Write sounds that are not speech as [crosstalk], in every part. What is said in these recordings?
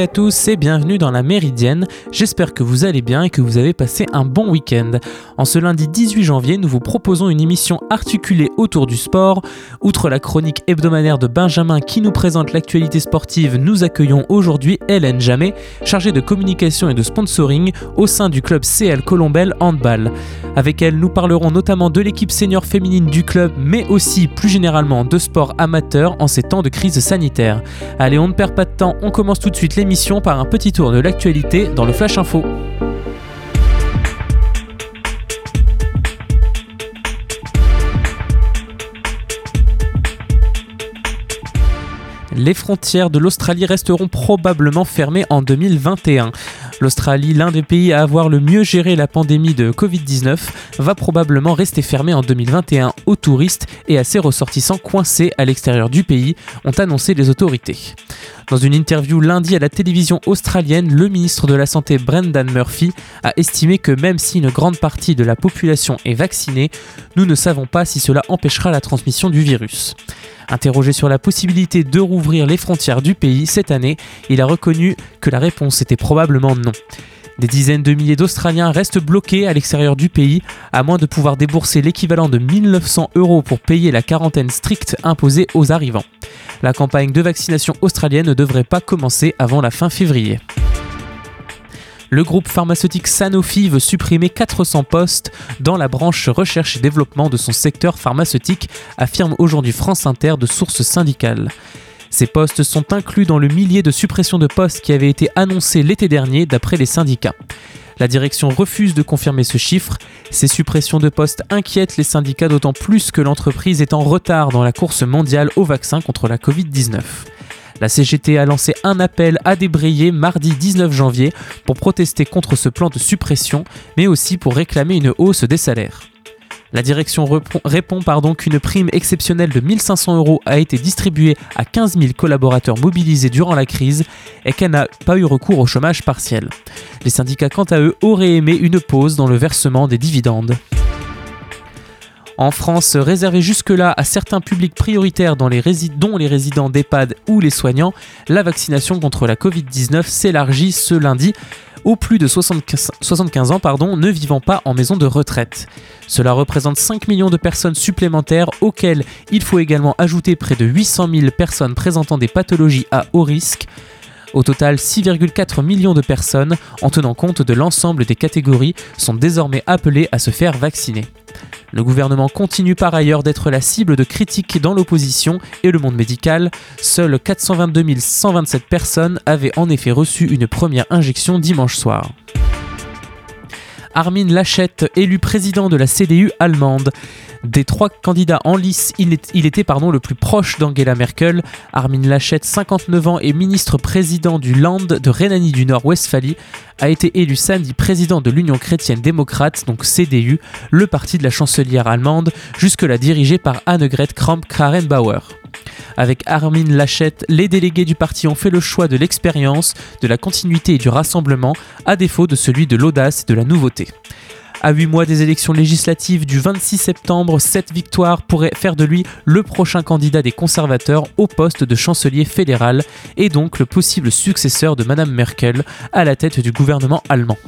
À tous et bienvenue dans la Méridienne. J'espère que vous allez bien et que vous avez passé un bon week-end. En ce lundi 18 janvier, nous vous proposons une émission articulée autour du sport. Outre la chronique hebdomadaire de Benjamin qui nous présente l'actualité sportive, nous accueillons aujourd'hui Hélène Jamet, chargée de communication et de sponsoring au sein du club CL Colombelle Handball. Avec elle, nous parlerons notamment de l'équipe senior féminine du club, mais aussi plus généralement de sport amateur en ces temps de crise sanitaire. Allez, on ne perd pas de temps, on commence tout de suite l'émission par un petit tour de l'actualité dans le Flash Info. Les frontières de l'Australie resteront probablement fermées en 2021. L'Australie, l'un des pays à avoir le mieux géré la pandémie de Covid-19, va probablement rester fermée en 2021 aux touristes et à ses ressortissants coincés à l'extérieur du pays, ont annoncé les autorités. Dans une interview lundi à la télévision australienne, le ministre de la Santé Brendan Murphy a estimé que même si une grande partie de la population est vaccinée, nous ne savons pas si cela empêchera la transmission du virus. Interrogé sur la possibilité de rouvrir les frontières du pays cette année, il a reconnu que la réponse était probablement non. Des dizaines de milliers d'Australiens restent bloqués à l'extérieur du pays, à moins de pouvoir débourser l'équivalent de 1900 euros pour payer la quarantaine stricte imposée aux arrivants. La campagne de vaccination australienne ne devrait pas commencer avant la fin février. Le groupe pharmaceutique Sanofi veut supprimer 400 postes dans la branche recherche et développement de son secteur pharmaceutique, affirme aujourd'hui France Inter de sources syndicales. Ces postes sont inclus dans le millier de suppressions de postes qui avaient été annoncés l'été dernier d'après les syndicats. La direction refuse de confirmer ce chiffre. Ces suppressions de postes inquiètent les syndicats d'autant plus que l'entreprise est en retard dans la course mondiale au vaccin contre la Covid-19. La CGT a lancé un appel à débrayer mardi 19 janvier pour protester contre ce plan de suppression, mais aussi pour réclamer une hausse des salaires. La direction répond qu'une prime exceptionnelle de 1500 euros a été distribuée à 15 000 collaborateurs mobilisés durant la crise et qu'elle n'a pas eu recours au chômage partiel. Les syndicats, quant à eux, auraient aimé une pause dans le versement des dividendes. En France, réservé jusque-là à certains publics prioritaires dont les, dont les résidents d'EHPAD ou les soignants, la vaccination contre la Covid-19 s'élargit ce lundi aux plus de 75, ans ne vivant pas en maison de retraite. Cela représente 5 millions de personnes supplémentaires auxquelles il faut également ajouter près de 800 000 personnes présentant des pathologies à haut risque. Au total, 6,4 millions de personnes, en tenant compte de l'ensemble des catégories, sont désormais appelées à se faire vacciner. Le gouvernement continue par ailleurs d'être la cible de critiques dans l'opposition et le monde médical. Seules 422 127 personnes avaient en effet reçu une première injection dimanche soir. Armin Lachette, élu président de la CDU allemande. Des trois candidats en lice, il, était le plus proche d'Angela Merkel. Armin Laschet, 59 ans et ministre-président du Land de Rhénanie du Nord-Westphalie, a été élu samedi président de l'Union chrétienne démocrate, donc CDU, le parti de la chancelière allemande, jusque-là dirigé par Annegret Kramp-Karrenbauer. Avec Armin Laschet, les délégués du parti ont fait le choix de l'expérience, de la continuité et du rassemblement, à défaut de celui de l'audace et de la nouveauté. À 8 mois des élections législatives du 26 septembre, cette victoire pourrait faire de lui le prochain candidat des conservateurs au poste de chancelier fédéral et donc le possible successeur de Madame Merkel à la tête du gouvernement allemand.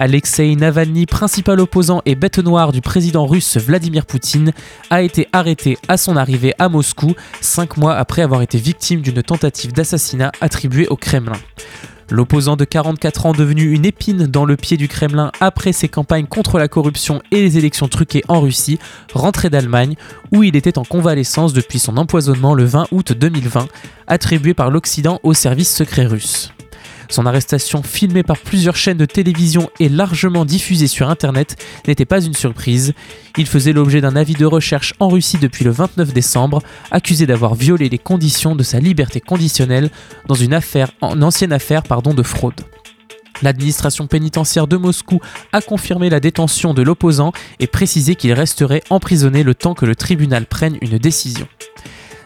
Alexei Navalny, principal opposant et bête noire du président russe Vladimir Poutine, a été arrêté à son arrivée à Moscou, cinq mois après avoir été victime d'une tentative d'assassinat attribuée au Kremlin. L'opposant de 44 ans devenu une épine dans le pied du Kremlin après ses campagnes contre la corruption et les élections truquées en Russie, rentré d'Allemagne où il était en convalescence depuis son empoisonnement le 20 août 2020, attribué par l'Occident au service secret russe. Son arrestation, filmée par plusieurs chaînes de télévision et largement diffusée sur Internet, n'était pas une surprise. Il faisait l'objet d'un avis de recherche en Russie depuis le 29 décembre, accusé d'avoir violé les conditions de sa liberté conditionnelle dans une, ancienne affaire pardon, de fraude. L'administration pénitentiaire de Moscou a confirmé la détention de l'opposant et précisé qu'il resterait emprisonné le temps que le tribunal prenne une décision.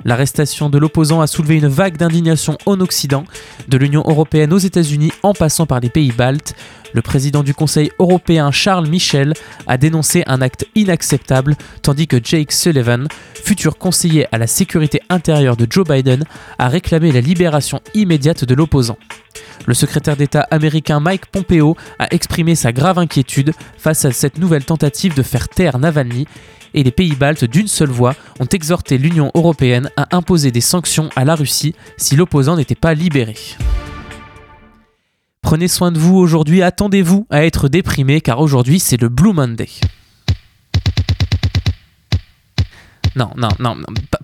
L'arrestation de l'opposant a soulevé une vague d'indignation en Occident, de l'Union européenne aux États-Unis en passant par les pays baltes. Le président du Conseil européen Charles Michel a dénoncé un acte inacceptable, tandis que Jake Sullivan, futur conseiller à la sécurité intérieure de Joe Biden, a réclamé la libération immédiate de l'opposant. Le secrétaire d'État américain Mike Pompeo a exprimé sa grave inquiétude face à cette nouvelle tentative de faire taire Navalny et les pays baltes d'une seule voix ont exhorté l'Union européenne à imposer des sanctions à la Russie si l'opposant n'était pas libéré. Prenez soin de vous aujourd'hui, attendez-vous à être déprimé car aujourd'hui c'est le Blue Monday. Non, non, non,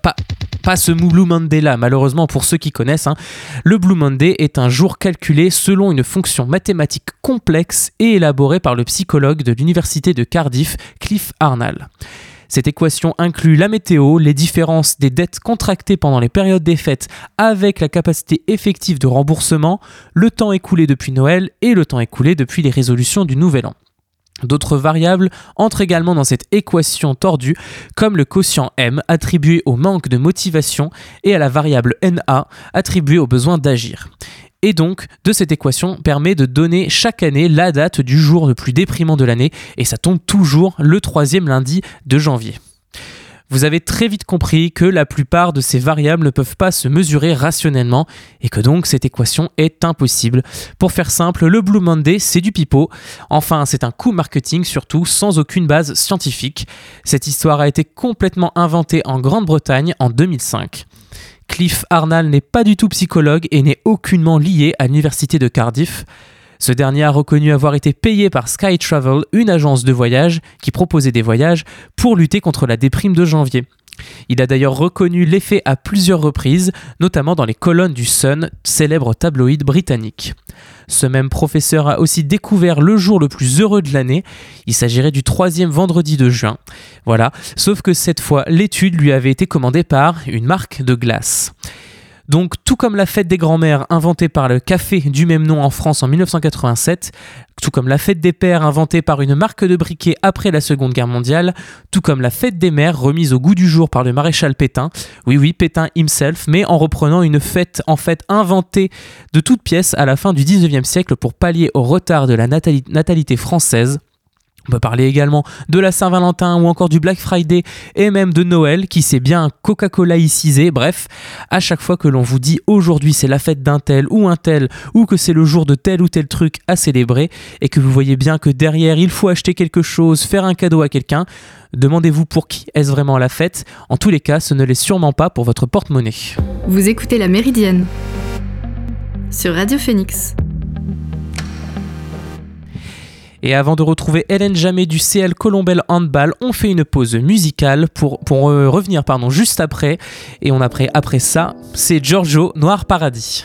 pas, pas ce Blue Monday là, malheureusement pour ceux qui connaissent. Hein. Le Blue Monday est un jour calculé selon une fonction mathématique complexe et élaborée par le psychologue de l'université de Cardiff, Cliff Arnall. Cette équation inclut la météo, les différences des dettes contractées pendant les périodes des fêtes avec la capacité effective de remboursement, le temps écoulé depuis Noël et le temps écoulé depuis les résolutions du Nouvel An. D'autres variables entrent également dans cette équation tordue, comme le quotient M attribué au manque de motivation et à la variable NA attribuée au besoin d'agir. Et donc, de cette équation permet de donner chaque année la date du jour le plus déprimant de l'année, et ça tombe toujours le troisième lundi de janvier. Vous avez très vite compris que la plupart de ces variables ne peuvent pas se mesurer rationnellement et que donc cette équation est impossible. Pour faire simple, le Blue Monday, c'est du pipeau. Enfin, c'est un coup marketing surtout, sans aucune base scientifique. Cette histoire a été complètement inventée en Grande-Bretagne en 2005. Cliff Arnall n'est pas du tout psychologue et n'est aucunement lié à l'université de Cardiff. Ce dernier a reconnu avoir été payé par Sky Travel, une agence de voyage qui proposait des voyages pour lutter contre la déprime de janvier. Il a d'ailleurs reconnu l'effet à plusieurs reprises, notamment dans les colonnes du Sun, célèbre tabloïd britannique. Ce même professeur a aussi découvert le jour le plus heureux de l'année. Il s'agirait du troisième vendredi de juin. Voilà, sauf que cette fois, l'étude lui avait été commandée par une marque de glace. Donc, tout comme la fête des grands-mères inventée par le café du même nom en France en 1987, tout comme la fête des pères inventée par une marque de briquet après la Seconde Guerre mondiale, tout comme la fête des mères remise au goût du jour par le maréchal Pétain, oui oui, Pétain himself, mais en reprenant une fête en fait inventée de toutes pièces à la fin du 19e siècle pour pallier au retard de la natalité française. On peut parler également de la Saint-Valentin ou encore du Black Friday et même de Noël qui s'est bien Coca-Cola-icisé. Bref, à chaque fois que l'on vous dit aujourd'hui c'est la fête d'un tel ou un tel ou que c'est le jour de tel ou tel truc à célébrer et que vous voyez bien que derrière il faut acheter quelque chose, faire un cadeau à quelqu'un, demandez-vous pour qui est-ce vraiment la fête. En tous les cas, ce ne l'est sûrement pas pour votre porte-monnaie. Vous écoutez La Méridienne sur Radio Phoenix. Et avant de retrouver Hélène Jamais du CL Colombel Handball, on fait une pause musicale pour, pour euh, revenir juste après. Et on après, après ça, c'est Giorgio Noir Paradis.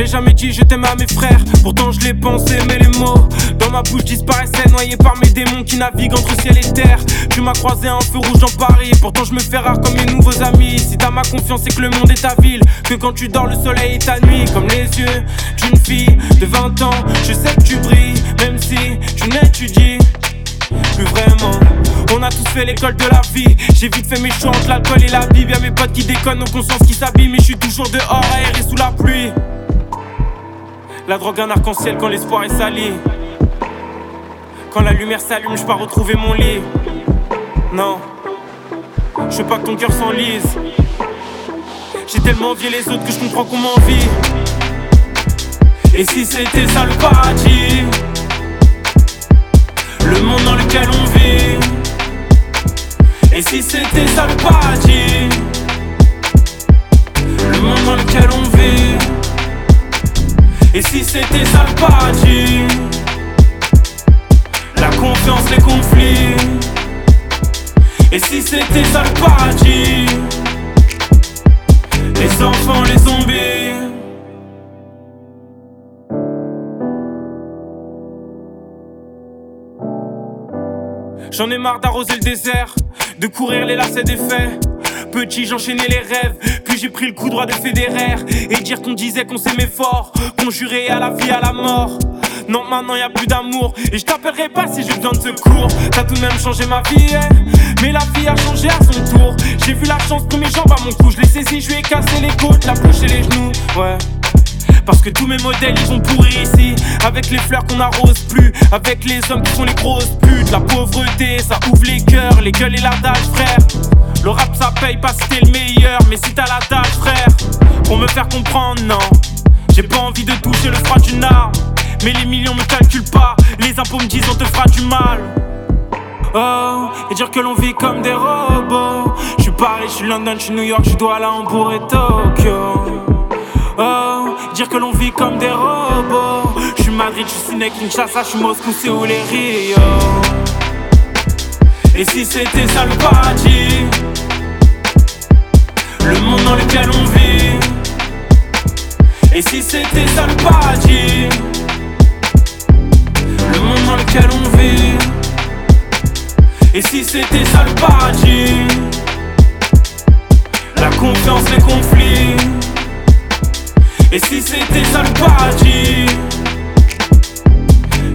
J'ai jamais dit je t'aime à mes frères, pourtant je l'ai pensé, mais les mots dans ma bouche disparaissaient, noyés par mes démons qui naviguent entre ciel et terre. Tu m'as croisé un feu rouge dans Paris, pourtant je me fais rare comme mes nouveaux amis. Si t'as ma confiance, c'est que le monde est ta ville, que quand tu dors, le soleil est ta nuit, comme les yeux d'une fille de 20 ans. Je sais que tu brilles, même si tu n'étudies plus vraiment. On a tous fait l'école de la vie. J'ai vite fait mes choix entre l'alcool et la Bible. Y'a mes potes qui déconnent, nos consciences qui s'abîment. Mais je suis toujours dehors, aéré sous la pluie. La drogue un arc-en-ciel quand l'espoir est sali. Quand la lumière s'allume, je pars retrouver mon lit. Non, je veux pas que ton cœur s'enlise. J'ai tellement envié les autres que je comprends qu'on m'envie. Et si c'était ça le paradis, le monde dans lequel on vit. Et si c'était ça le paradis, le monde dans lequel on vit. Et si c'était ça le paradis La confiance, les conflits Et si c'était ça le paradis Les enfants, les zombies J'en ai marre d'arroser le désert, de courir les lacets des faits. Petit, j'enchaînais les rêves, j'ai pris le coup droit de fédéraire. Et dire qu'on disait qu'on s'aimait fort, qu'on jurait à la vie, à la mort. Non, maintenant y a plus d'amour. Et je t'appellerai pas si j'ai besoin de secours. T'as tout de même changé ma vie, hein. mais la vie a changé à son tour. J'ai vu la chance de mes jambes à mon cou. Je l'ai saisi, je lui ai cassé les côtes, la bouche et les genoux. Ouais. Parce que tous mes modèles ils vont pourrir ici Avec les fleurs qu'on n'arrose plus Avec les hommes qui font les grosses putes La pauvreté ça ouvre les cœurs Les gueules et la dalle frère Le rap ça paye pas si t'es le meilleur Mais si t'as la dalle frère Pour me faire comprendre non J'ai pas envie de toucher le froid d'une arme Mais les millions me calculent pas Les impôts me disent on te fera du mal Oh, et dire que l'on vit comme des robots. Je suis Paris, je suis London, je suis New York, je dois Hambourg et Tokyo. Oh, dire que l'on vit comme des robots. Je suis Madrid, je suis Sinek, Kinshasa, je suis Moscou, c'est où les Rio. Et si c'était ça le paradis, le monde dans lequel on vit. Et si c'était ça le paradis, le monde dans lequel on vit. Et si c'était ça le paradis, la confiance, les conflits. Et si c'était ça le paradis?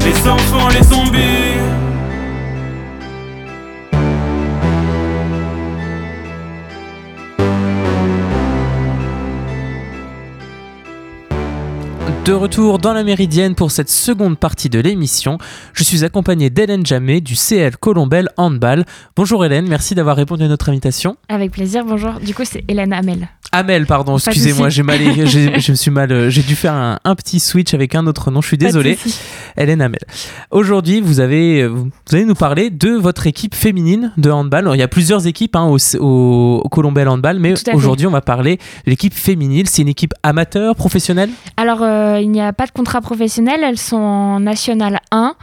Les enfants, les zombies De retour dans la Méridienne pour cette seconde partie de l'émission, je suis accompagné d'Hélène Jammet du CL Colombel Handball. Bonjour Hélène, merci d'avoir répondu à notre invitation. Avec plaisir, bonjour. Du coup, c'est Hélène Hamel. Hamel, pardon, excusez-moi, j'ai mal, [laughs] je me suis mal, euh, j'ai dû faire un, petit switch avec un autre nom, je suis désolé. Hélène Hamel. Aujourd'hui, vous avez, euh, vous allez nous parler de votre équipe féminine de handball. il y a plusieurs équipes hein, au, au, Colombel Handball, mais aujourd'hui, on va parler de l'équipe féminine. C'est une équipe amateur, professionnelle? Alors, euh, euh, il n'y a pas de contrat professionnel. Elles sont en National 1,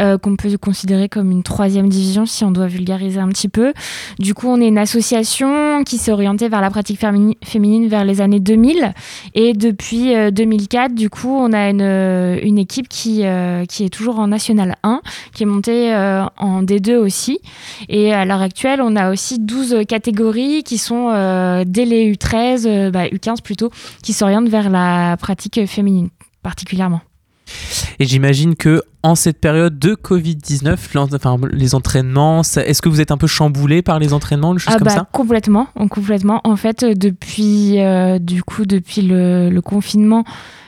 euh, qu'on peut considérer comme une troisième division si on doit vulgariser un petit peu. Du coup, on est une association qui s'est orientée vers la pratique féminine vers les années 2000. Et depuis 2004, euh, du coup, on a une, équipe qui, qui est toujours en National 1, qui est montée en D2 aussi. Et à l'heure actuelle, on a aussi 12 catégories qui sont dès les U13, bah, U15 plutôt, qui s'orientent vers la pratique féminine particulièrement. Et j'imagine que en cette période de Covid-19, enfin, les entraînements, est-ce que vous êtes un peu chamboulé par les entraînements, des choses ah comme bah, ça? Complètement, complètement. En fait, depuis, euh, du coup, depuis le confinement,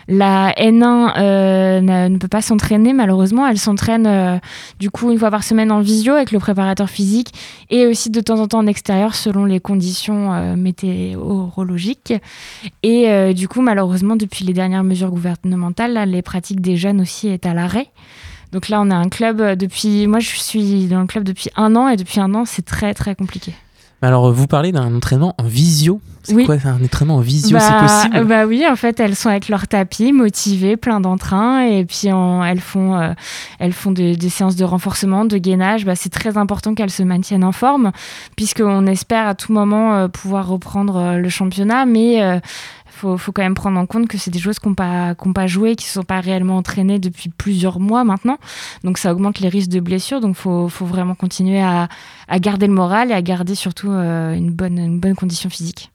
la N1 euh, ne peut pas s'entraîner malheureusement. Elle s'entraîne euh, du coup une fois par semaine en visio avec le préparateur physique et aussi de temps en temps en extérieur selon les conditions euh, météorologiques. Et du coup malheureusement depuis les dernières mesures gouvernementales, les pratiques des jeunes aussi est à l'arrêt. Donc là on a un club depuis, moi je suis dans le club depuis un an et depuis un an c'est très très compliqué. Alors, vous parlez d'un entraînement en visio. C'est quoi un entraînement en visio C'est bah, possible Bah oui, en fait, elles sont avec leur tapis, motivées, plein d'entrain, et puis elles font, euh, elles font des séances de renforcement, de gainage. Bah, c'est très important qu'elles se maintiennent en forme, puisqu'on espère à tout moment euh, pouvoir reprendre euh, le championnat, mais faut, faut quand même prendre en compte que c'est des joueuses qui n'ont pas, pas joué, qui ne sont pas réellement entraînées depuis plusieurs mois maintenant. Donc ça augmente les risques de blessures. Donc il faut, faut, vraiment continuer à, à, garder le moral et à garder surtout euh, une, bonne, une bonne condition physique.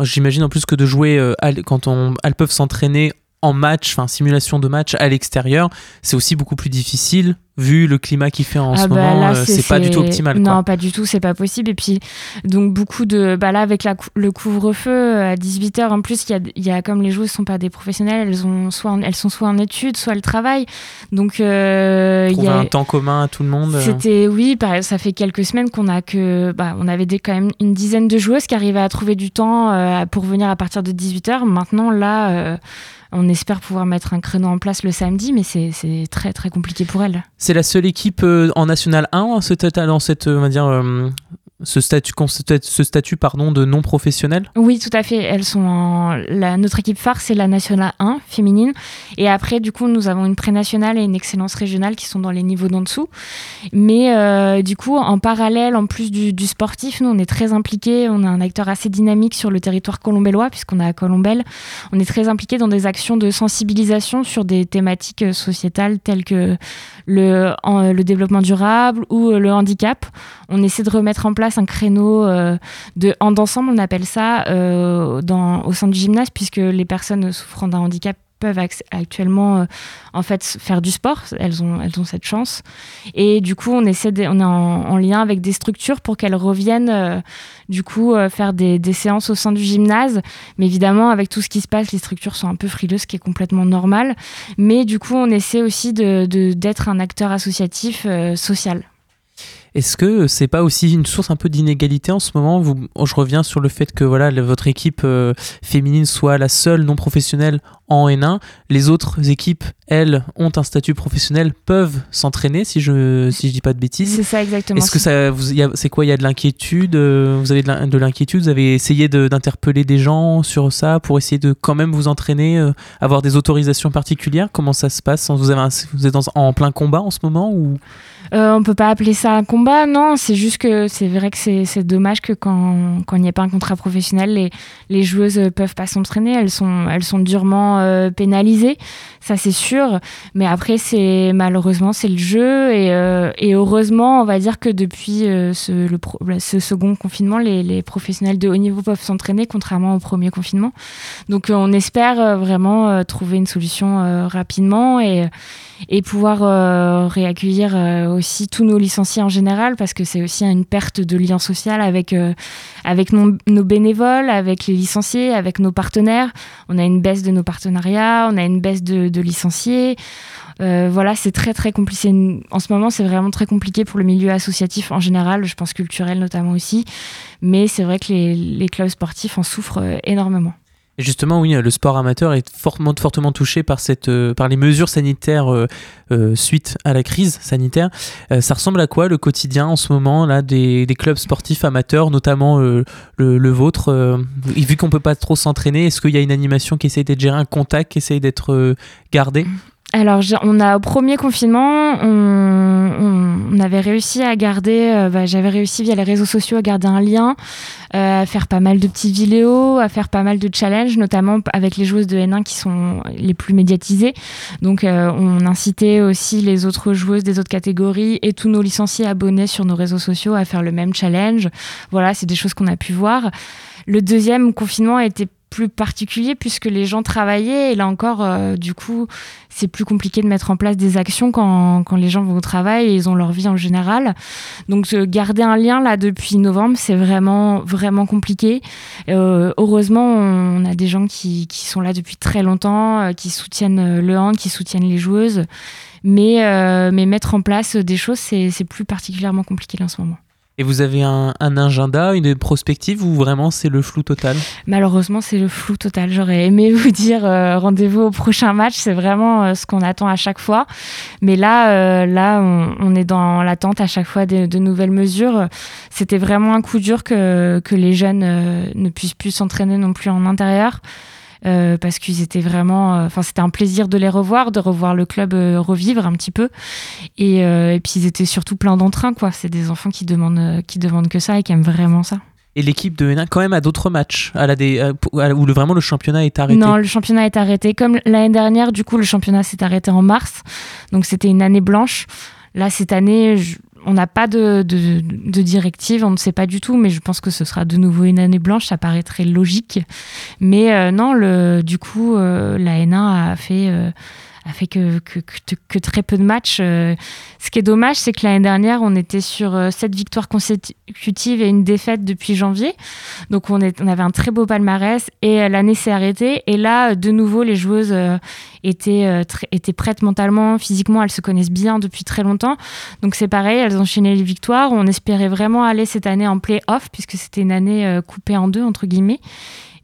J'imagine en plus que de jouer euh, quand on, elles peuvent s'entraîner en match, enfin simulation de match à l'extérieur, c'est aussi beaucoup plus difficile vu le climat qu'il fait en ah ce bah moment, euh, c'est pas du tout optimal. Non, pas du tout, c'est pas possible. Et puis, donc, beaucoup de. Bah là, avec la, le couvre-feu euh, à 18h, en plus, il y a, y a, comme les joueuses sont pas des professionnels, elles, ont soit elles sont soit en études, soit elles travaillent. Donc, euh, il y a un temps commun à tout le monde. Euh. C'était, oui, ça fait quelques semaines qu'on a que. Bah, on avait des, quand même une dizaine de joueuses qui arrivaient à trouver du temps pour venir à partir de 18h. Maintenant, là. On espère pouvoir mettre un créneau en place le samedi, mais c'est très très compliqué pour elles. C'est la seule équipe euh, en National 1 dans cette, on va dire, euh, ce statut, ce statut pardon, de non professionnel Oui, tout à fait. Elles sont. Notre équipe phare, c'est la Nationale 1 féminine. Et après, du coup, nous avons une pré-nationale et une excellence régionale qui sont dans les niveaux d'en dessous. Mais euh, du coup, en parallèle, en plus du, sportif, nous, on est très impliqués. On a un acteur assez dynamique sur le territoire colombellois, puisqu'on est à Colombelle. On est très impliqués dans des actions de sensibilisation sur des thématiques euh, sociétales telles que le, le développement durable ou euh, le handicap. On essaie de remettre en place un créneau euh, de hand ensemble, on appelle ça, euh, au sein du gymnase, puisque les personnes souffrant d'un handicap peuvent actuellement euh, en fait faire du sport. Elles ont, cette chance. Et du coup, on essaie, on est en, lien avec des structures pour qu'elles reviennent du coup faire des, séances au sein du gymnase. Mais évidemment, avec tout ce qui se passe, les structures sont un peu frileuses, ce qui est complètement normal. Mais du coup, on essaie aussi de, d'être un acteur associatif social. Est-ce que c'est pas aussi une source un peu d'inégalité en ce moment Je reviens sur le fait que voilà, votre équipe euh, féminine soit la seule non professionnelle en N1. Les autres équipes, elles, ont un statut professionnel, peuvent s'entraîner, si je si je dis pas de bêtises. C'est ça exactement. Est-ce que ça, c'est quoi Il y a de l'inquiétude euh, Vous avez de l'inquiétude Vous avez essayé d'interpeller des gens sur ça pour essayer de quand même vous entraîner, euh, avoir des autorisations particulières? Comment ça se passe? Vous, avez vous êtes en plein combat en ce moment ou? Euh, on peut pas appeler ça un combat, non. C'est juste que c'est vrai que c'est dommage que quand il n'y a pas un contrat professionnel, les, les joueuses peuvent pas s'entraîner. Elles sont, elles sont durement euh, pénalisées, ça c'est sûr. Mais après, c'est malheureusement c'est le jeu et, euh, heureusement, on va dire que depuis euh, ce, le ce second confinement, les, professionnels de haut niveau peuvent s'entraîner, contrairement au premier confinement. Donc, on espère vraiment trouver une solution rapidement et pouvoir euh, réaccueillir euh, aussi tous nos licenciés en général parce que c'est aussi une perte de lien social avec, euh, avec nos bénévoles, avec les licenciés, avec nos partenaires. On a une baisse de nos on a une baisse de, licenciés. voilà, c'est très très compliqué. En ce moment, c'est vraiment très compliqué pour le milieu associatif en général, je pense culturel notamment aussi. Mais c'est vrai que les, les clubs sportifs en souffrent énormément justement, oui, le sport amateur est fortement, touché par, cette, euh, par les mesures sanitaires euh, euh, suite à la crise sanitaire. ça ressemble à quoi le quotidien en ce moment là des, clubs sportifs amateurs, notamment le, vôtre Vu qu'on peut pas trop s'entraîner, est-ce qu'il y a une animation qui essaie d'être gérée, un contact qui essaie d'être gardé? Alors, on a au premier confinement, on, avait réussi à garder, euh, bah, j'avais réussi via les réseaux sociaux à garder un lien, euh, à faire pas mal de petites vidéos, à faire pas mal de challenges, notamment avec les joueuses de N1 qui sont les plus médiatisées. Donc, euh, on incitait aussi les autres joueuses des autres catégories et tous nos licenciés abonnés sur nos réseaux sociaux à faire le même challenge. Voilà, c'est des choses qu'on a pu voir. Le deuxième confinement a été plus particulier puisque les gens travaillaient. Et là encore euh, du coup c'est plus compliqué de mettre en place des actions quand, quand, les gens vont au travail et ils ont leur vie en général. Donc garder un lien là depuis novembre c'est vraiment vraiment compliqué. Euh, heureusement on a des gens qui, qui, sont là depuis très longtemps euh, qui soutiennent le hand qui soutiennent les joueuses. Mais, mais mettre en place des choses c'est plus particulièrement compliqué en ce moment et vous avez un, agenda, une prospective ou vraiment c'est le flou total Malheureusement, c'est le flou total. J'aurais aimé [laughs] vous dire euh, rendez-vous au prochain match. C'est vraiment euh, ce qu'on attend à chaque fois. Mais là, euh, là, on, est dans l'attente à chaque fois de, de nouvelles mesures. C'était vraiment un coup dur que, que les jeunes ne puissent plus s'entraîner non plus en intérieur. Euh, parce qu'ils étaient vraiment. Euh, enfin, c'était un plaisir de les revoir, de revoir le club euh, revivre un petit peu. Et, et, puis ils étaient surtout pleins d'entrain, quoi. C'est des enfants qui demandent, qui demandent que ça et qui aiment vraiment ça. Et l'équipe de Hénin, quand même, a d'autres matchs à la des, où le, vraiment le championnat est arrêté Non, le championnat est arrêté. Comme l'année dernière, du coup, le championnat s'est arrêté en mars. Donc c'était une année blanche. Là, cette année, on n'a pas de, directive, on ne sait pas du tout, mais je pense que ce sera de nouveau une année blanche, ça paraîtrait logique. Mais euh, non, le, du coup, euh, la N1 a fait euh, a fait que, très peu de matchs. Euh, ce qui est dommage, c'est que l'année dernière, on était sur euh, sept victoires consécutives et une défaite depuis janvier. Donc on, avait un très beau palmarès et euh, l'année s'est arrêtée. Et là, de nouveau, les joueuses étaient, étaient prêtes mentalement, physiquement, elles se connaissent bien depuis très longtemps. Donc c'est pareil, elles enchaînaient les victoires. On espérait vraiment aller cette année en play-off puisque c'était une année coupée en deux, entre guillemets.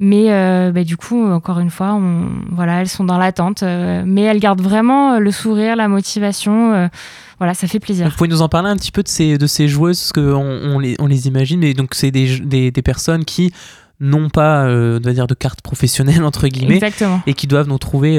Mais euh, bah, du coup, encore une fois, on, voilà, elles sont dans l'attente. Euh, mais elles gardent vraiment euh, le sourire, la motivation. voilà, ça fait plaisir. Vous pouvez nous en parler un petit peu de ces, de ces joueuses, parce qu'on on les, on les imagine, mais donc c'est des, des, des personnes qui n'ont pas dire de carte professionnelle [laughs] entre guillemets Exactement. et qui doivent nous trouver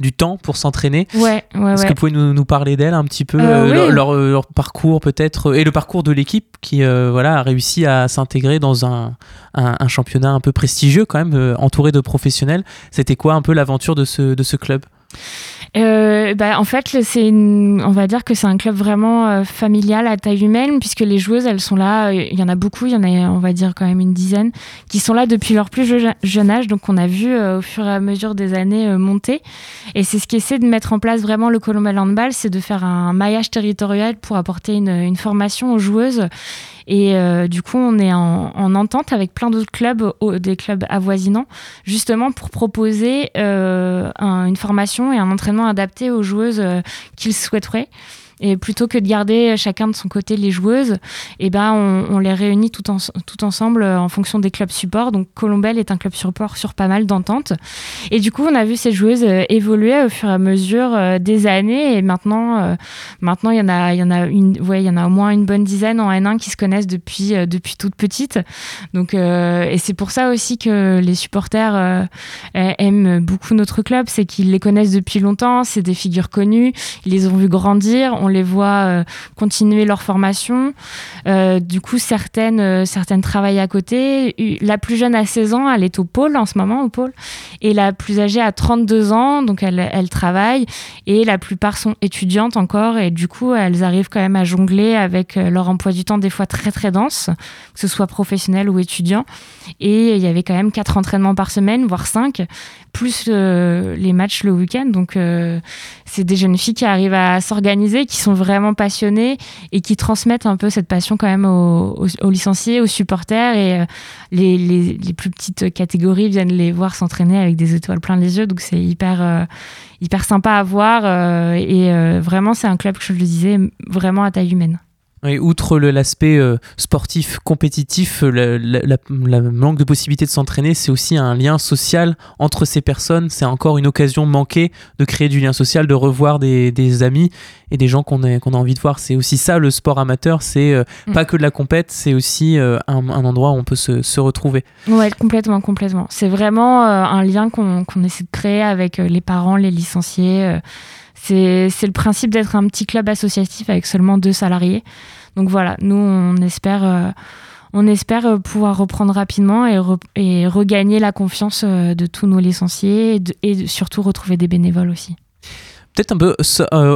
du temps pour s'entraîner. Ouais, ouais, Est-ce que vous pouvez nous, nous parler d'elle un petit peu, euh, euh, leur, leur, parcours peut-être, et le parcours de l'équipe qui euh, voilà, a réussi à s'intégrer dans un, un, championnat un peu prestigieux quand même, entouré de professionnels. C'était quoi un peu l'aventure de ce, de ce club? Euh, bah, en fait, c'est on va dire que c'est un club vraiment euh, familial à taille humaine, puisque les joueuses, elles sont là. Il y en a beaucoup, il y en a, on va dire quand même une dizaine, qui sont là depuis leur plus jeune âge. Donc, on a vu euh, au fur et à mesure des années monter. Et c'est ce qui essaie de mettre en place vraiment le Colombal Handball, c'est de faire un maillage territorial pour apporter une formation aux joueuses et euh, du coup, on est en, entente avec plein d'autres clubs, des clubs avoisinants, justement pour proposer euh, une formation et un entraînement adapté aux joueuses euh, qu'ils souhaiteraient. Et plutôt que de garder chacun de son côté les joueuses, eh ben on, les réunit tout, ensemble euh, en fonction des clubs support. Donc Colombelle est un club support sur pas mal d'ententes. Et du coup, on a vu ces joueuses euh, évoluer au fur et à mesure euh, des années. Et maintenant, maintenant il y en a, il y en a une, ouais, il y en a au moins une bonne dizaine en N1 qui se connaissent depuis depuis toute petite. Donc et c'est pour ça aussi que les supporters aiment beaucoup notre club, c'est qu'ils les connaissent depuis longtemps. C'est des figures connues. Ils les ont vus grandir. Les voit euh, continuer leur formation. Euh, du coup, certaines, euh, certaines travaillent à côté. La plus jeune a 16 ans, elle est au pôle en ce moment, au pôle. Et la plus âgée a 32 ans, donc elle, elle travaille. Et la plupart sont étudiantes encore. Et du coup, elles arrivent quand même à jongler avec leur emploi du temps des fois très très dense, que ce soit professionnel ou étudiant. Et il y avait quand même quatre entraînements par semaine, voire cinq, plus les matchs le week-end. Donc, c'est des jeunes filles qui arrivent à s'organiser, qui sont vraiment passionnés et qui transmettent un peu cette passion quand même aux, licenciés, aux supporters et euh, les, plus petites catégories viennent les voir s'entraîner avec des étoiles plein les yeux. Donc c'est hyper, euh, hyper sympa à voir euh, et vraiment c'est un club, je le disais, vraiment à taille humaine. Et outre l'aspect euh, sportif, compétitif, euh, la, manque de possibilité de s'entraîner, c'est aussi un lien social entre ces personnes. C'est encore une occasion manquée de créer du lien social, de revoir des, amis et des gens qu'on a, a envie de voir. C'est aussi ça le sport amateur, c'est euh, mm. pas que de la compète, c'est aussi un, endroit où on peut se, retrouver. Ouais, complètement, complètement. C'est vraiment un lien qu'on essaie de créer avec les parents, les licenciés c'est le principe d'être un petit club associatif avec seulement deux salariés. Donc voilà, nous, on espère, euh, on espère euh, pouvoir reprendre rapidement et, regagner la confiance euh, de tous nos licenciés et, surtout retrouver des bénévoles aussi peut-être un peu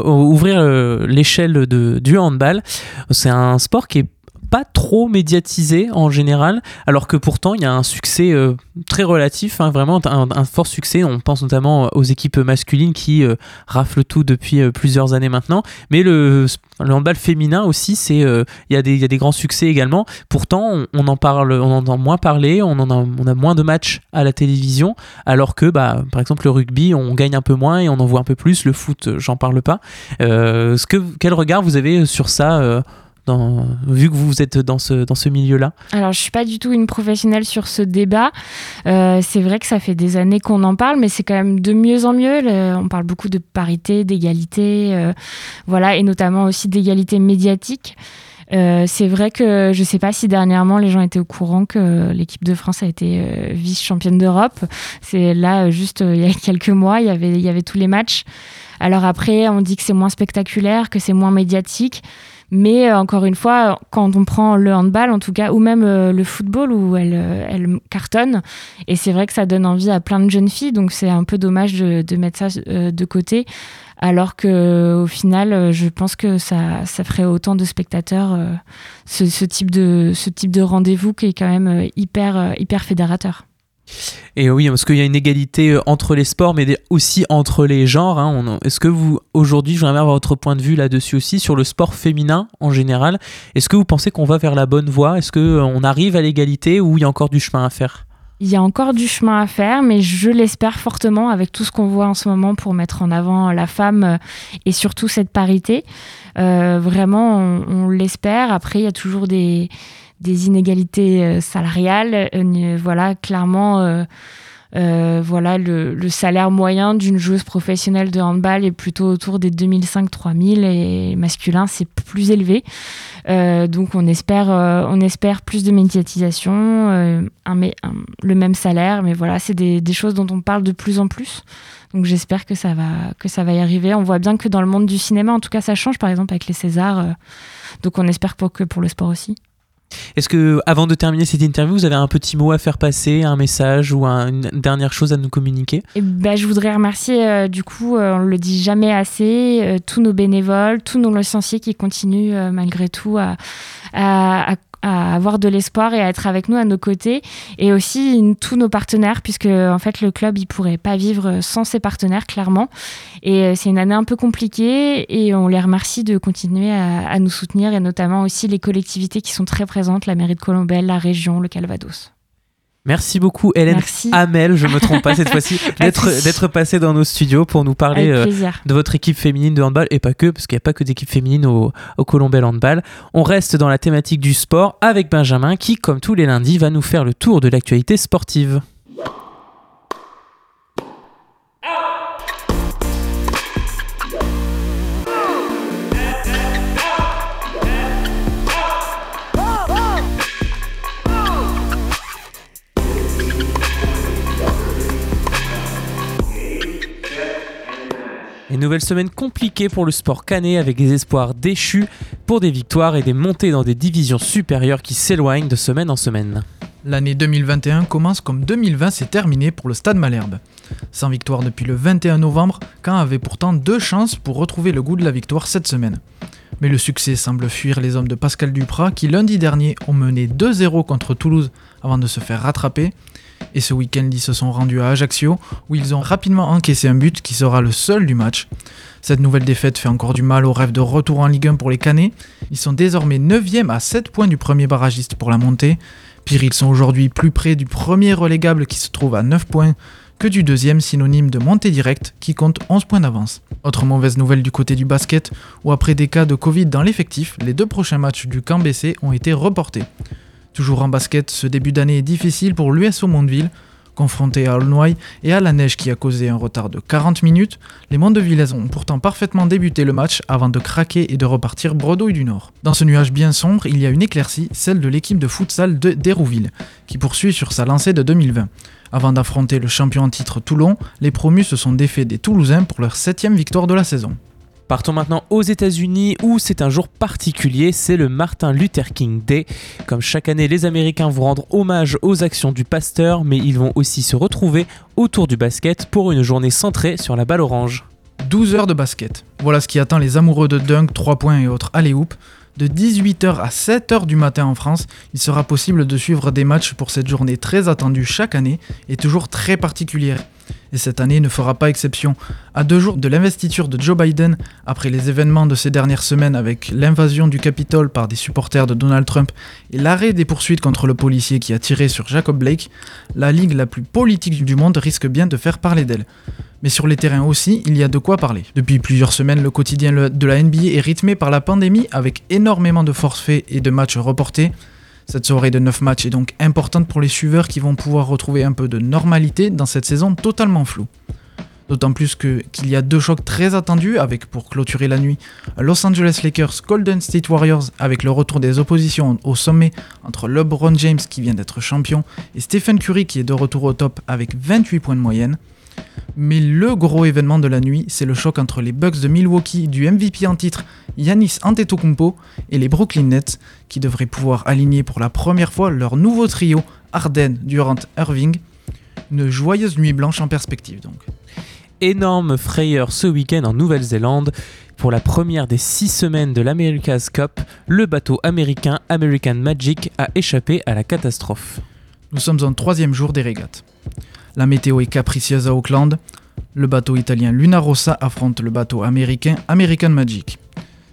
ouvrir l'échelle du handball. C'est un sport qui est pas trop médiatisé en général, alors que pourtant il y a un succès euh, très relatif, hein, vraiment un, fort succès. On pense notamment aux équipes masculines qui euh, tout depuis euh, plusieurs années maintenant, mais le, handball féminin aussi, c'est il y, y a des grands succès également. Pourtant, on, en parle, on en entend moins parler, on en a, on a moins de matchs à la télévision, alors que bah, par exemple le rugby, on gagne un peu moins et on en voit un peu plus. Le foot, j'en parle pas. ce que, quel regard vous avez sur ça vu que vous êtes dans ce, dans ce milieu-là Alors, je suis pas du tout une professionnelle sur ce débat. Euh, c'est vrai que ça fait des années qu'on en parle, mais c'est quand même de mieux en mieux. on parle beaucoup de parité, d'égalité, euh, voilà, et notamment aussi d'égalité médiatique. Euh, c'est vrai que je ne sais pas si dernièrement les gens étaient au courant que l'équipe de France a été vice-championne d'Europe. C'est là, juste il y a quelques mois, il y avait, il y avait tous les matchs. Alors après, on dit que c'est moins spectaculaire, que c'est moins médiatique. Mais euh, encore une fois, quand on prend le handball, en tout cas, ou même euh, le football, où elle, euh, elle cartonne, et c'est vrai que ça donne envie à plein de jeunes filles, donc c'est un peu dommage de, mettre ça de côté. Alors que au final, je pense que ça, ferait autant de spectateurs ce, type de, de rendez-vous qui est quand même hyper, hyper fédérateur. Et oui, parce qu'il y a une égalité euh, entre les sports, mais aussi entre les genres. Hein. Est-ce que vous, aujourd'hui, je voudrais avoir votre point de vue là-dessus aussi, sur le sport féminin en général? Est-ce que vous pensez qu'on va vers la bonne voie? Est-ce qu'on euh, arrive à l'égalité ou il y a encore du chemin à faire? Il y a encore du chemin à faire, mais je l'espère fortement avec tout ce qu'on voit en ce moment pour mettre en avant la femme euh, et surtout cette parité. vraiment, on l'espère. Après, il y a toujours des, des inégalités euh, salariales. Euh, voilà, clairement, euh, voilà, le, salaire moyen d'une joueuse professionnelle de handball est plutôt autour des 2005-3000 et masculin, c'est plus élevé. donc on espère, on espère plus de médiatisation, un, le même salaire, mais voilà, c'est des, choses dont on parle de plus en plus. Donc j'espère que ça va que ça va y arriver. On voit bien que dans le monde du cinéma, en tout cas, ça change. Par exemple avec les Césars. donc on espère pour, que pour le sport aussi. Est-ce que, avant de terminer cette interview, vous avez un petit mot à faire passer, un message ou une dernière chose à nous communiquer? Eh ben, Je voudrais remercier, du coup, on ne le dit jamais assez, tous nos bénévoles, tous nos licenciés qui continuent malgré tout à avoir de l'espoir et à être avec nous à nos côtés et aussi tous nos partenaires puisque en fait le club il pourrait pas vivre sans ses partenaires clairement. Et euh, c'est une année un peu compliquée et on les remercie de continuer à, nous soutenir et notamment aussi les collectivités qui sont très présentes la mairie de Colombelle la région le Calvados Merci beaucoup Hélène Amel, je me trompe pas cette [laughs] fois-ci, d'être d'être passée dans nos studios pour nous parler euh, de votre équipe féminine de handball et pas que, parce qu'il n'y a pas que d'équipe féminine au, au Colombel Handball. On reste dans la thématique du sport avec Benjamin qui, comme tous les lundis, va nous faire le tour de l'actualité sportive. Une nouvelle semaine compliquée pour le sport canet avec des espoirs déchus pour des victoires et des montées dans des divisions supérieures qui s'éloignent de semaine en semaine. L'année 2021 commence comme 2020 s'est terminé pour le Stade Malherbe. Sans victoire depuis le 21 novembre, Caen avait pourtant deux chances pour retrouver le goût de la victoire cette semaine. Mais le succès semble fuir les hommes de Pascal Duprat qui lundi dernier ont mené 2-0 contre Toulouse avant de se faire rattraper et ce week-end, ils se sont rendus à Ajaccio, où ils ont rapidement encaissé un but qui sera le seul du match. Cette nouvelle défaite fait encore du mal au rêve de retour en Ligue 1 pour les Canets. Ils sont désormais 9e à 7 points du premier barragiste pour la montée. Pire, ils sont aujourd'hui plus près du premier relégable qui se trouve à 9 points que du deuxième synonyme de montée directe qui compte 11 points d'avance. Autre mauvaise nouvelle du côté du basket, où après des cas de Covid dans l'effectif, les deux prochains matchs du camp BC ont été reportés. Toujours en basket, ce début d'année est difficile pour l'USO Mondeville. Confronté à Aulnoy et à la neige qui a causé un retard de 40 minutes, les Mondevillaises ont pourtant parfaitement débuté le match avant de craquer et de repartir bredouille du Nord. Dans ce nuage bien sombre, il y a une éclaircie, celle de l'équipe de futsal de d'Hérouville, qui poursuit sur sa lancée de 2020. Avant d'affronter le champion en titre Toulon, les promus se sont défaits des Toulousains pour leur septième victoire de la saison. Partons maintenant aux États-Unis où c'est un jour particulier, c'est le Martin Luther King Day. Comme chaque année, les Américains vont rendre hommage aux actions du pasteur, mais ils vont aussi se retrouver autour du basket pour une journée centrée sur la balle orange. 12 heures de basket. Voilà ce qui attend les amoureux de dunk, 3 points et autres alley-oop. De 18h à 7h du matin en France, il sera possible de suivre des matchs pour cette journée très attendue chaque année et toujours très particulière et cette année ne fera pas exception. À deux jours de l'investiture de Joe Biden, après les événements de ces dernières semaines avec l'invasion du Capitole par des supporters de Donald Trump et l'arrêt des poursuites contre le policier qui a tiré sur Jacob Blake, la ligue la plus politique du monde risque bien de faire parler d'elle. Mais sur les terrains aussi, il y a de quoi parler. Depuis plusieurs semaines, le quotidien de la NBA est rythmé par la pandémie avec énormément de forfaits et de matchs reportés. Cette soirée de 9 matchs est donc importante pour les suiveurs qui vont pouvoir retrouver un peu de normalité dans cette saison totalement floue. D'autant plus qu'il y a deux chocs très attendus avec pour clôturer la nuit Los Angeles Lakers Golden State Warriors avec le retour des oppositions au sommet entre LeBron James qui vient d'être champion et Stephen Curry qui est de retour au top avec 28 points de moyenne. Mais le gros événement de la nuit, c'est le choc entre les Bucks de Milwaukee du MVP en titre Yanis Antetokounmpo et les Brooklyn Nets qui devraient pouvoir aligner pour la première fois leur nouveau trio Harden, Durant, Irving. Une joyeuse nuit blanche en perspective donc. Énorme frayeur ce week-end en Nouvelle-Zélande. Pour la première des six semaines de l'America's Cup, le bateau américain American Magic a échappé à la catastrophe. Nous sommes en troisième jour des régates. La météo est capricieuse à Auckland. Le bateau italien Luna Rossa affronte le bateau américain American Magic.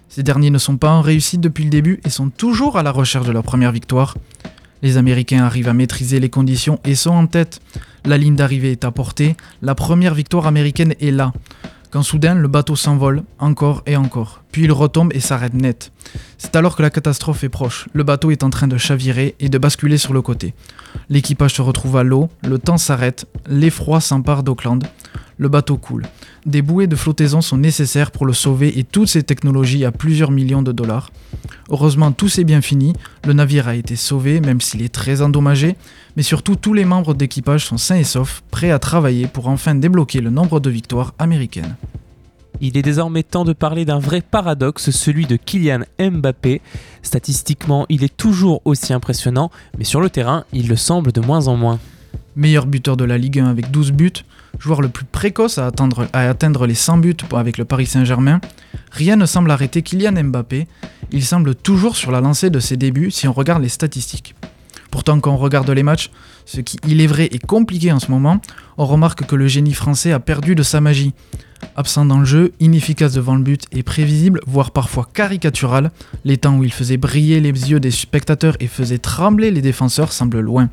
Ces derniers ne sont pas en réussite depuis le début et sont toujours à la recherche de leur première victoire. Les Américains arrivent à maîtriser les conditions et sont en tête. La ligne d'arrivée est à portée, la première victoire américaine est là quand soudain le bateau s'envole, encore et encore. Puis il retombe et s'arrête net. C'est alors que la catastrophe est proche. Le bateau est en train de chavirer et de basculer sur le côté. L'équipage se retrouve à l'eau, le temps s'arrête, l'effroi s'empare d'Auckland. Le bateau coule. Des bouées de flottaison sont nécessaires pour le sauver et toutes ces technologies à plusieurs millions de dollars. Heureusement, tout s'est bien fini, le navire a été sauvé, même s'il est très endommagé, mais surtout tous les membres d'équipage sont sains et saufs, prêts à travailler pour enfin débloquer le nombre de victoires américaines. Il est désormais temps de parler d'un vrai paradoxe, celui de Kylian Mbappé. Statistiquement, il est toujours aussi impressionnant, mais sur le terrain, il le semble de moins en moins. Meilleur buteur de la Ligue 1 avec 12 buts, joueur le plus précoce à atteindre, les 100 buts avec le Paris Saint-Germain, rien ne semble arrêter Kylian Mbappé. Il semble toujours sur la lancée de ses débuts si on regarde les statistiques. Pourtant, quand on regarde les matchs, ce qui, il est vrai, est compliqué en ce moment, on remarque que le génie français a perdu de sa magie. Absent dans le jeu, inefficace devant le but et prévisible, voire parfois caricatural, les temps où il faisait briller les yeux des spectateurs et faisait trembler les défenseurs semblent loin.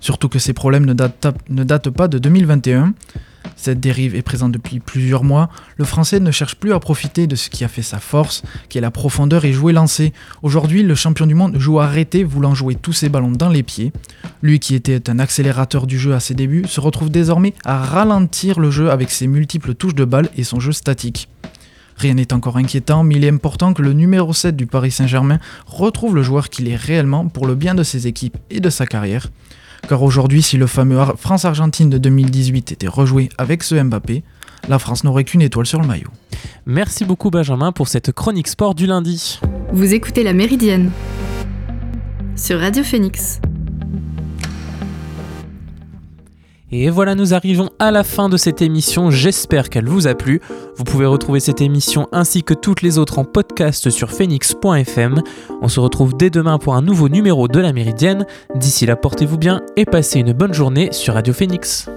Surtout que ces problèmes ne datent, ne datent pas de 2021. Cette dérive est présente depuis plusieurs mois. Le français ne cherche plus à profiter de ce qui a fait sa force, qui est la profondeur et jouer lancé. Aujourd'hui, le champion du monde joue arrêté, voulant jouer tous ses ballons dans les pieds. Lui qui était un accélérateur du jeu à ses débuts, se retrouve désormais à ralentir le jeu avec ses multiples touches de balle et son jeu statique. Rien n'est encore inquiétant, mais il est important que le numéro 7 du Paris Saint-Germain retrouve le joueur qu'il est réellement pour le bien de ses équipes et de sa carrière. Car aujourd'hui, si le fameux France-Argentine de 2018 était rejoué avec ce Mbappé, la France n'aurait qu'une étoile sur le maillot. Merci beaucoup Benjamin pour cette chronique sport du lundi. Vous écoutez La Méridienne sur Radio Phoenix. Et voilà, nous arrivons à la fin de cette émission. J'espère qu'elle vous a plu. Vous pouvez retrouver cette émission ainsi que toutes les autres en podcast sur phoenix.fm. On se retrouve dès demain pour un nouveau numéro de la Méridienne. D'ici là, portez-vous bien et passez une bonne journée sur Radio Phoenix.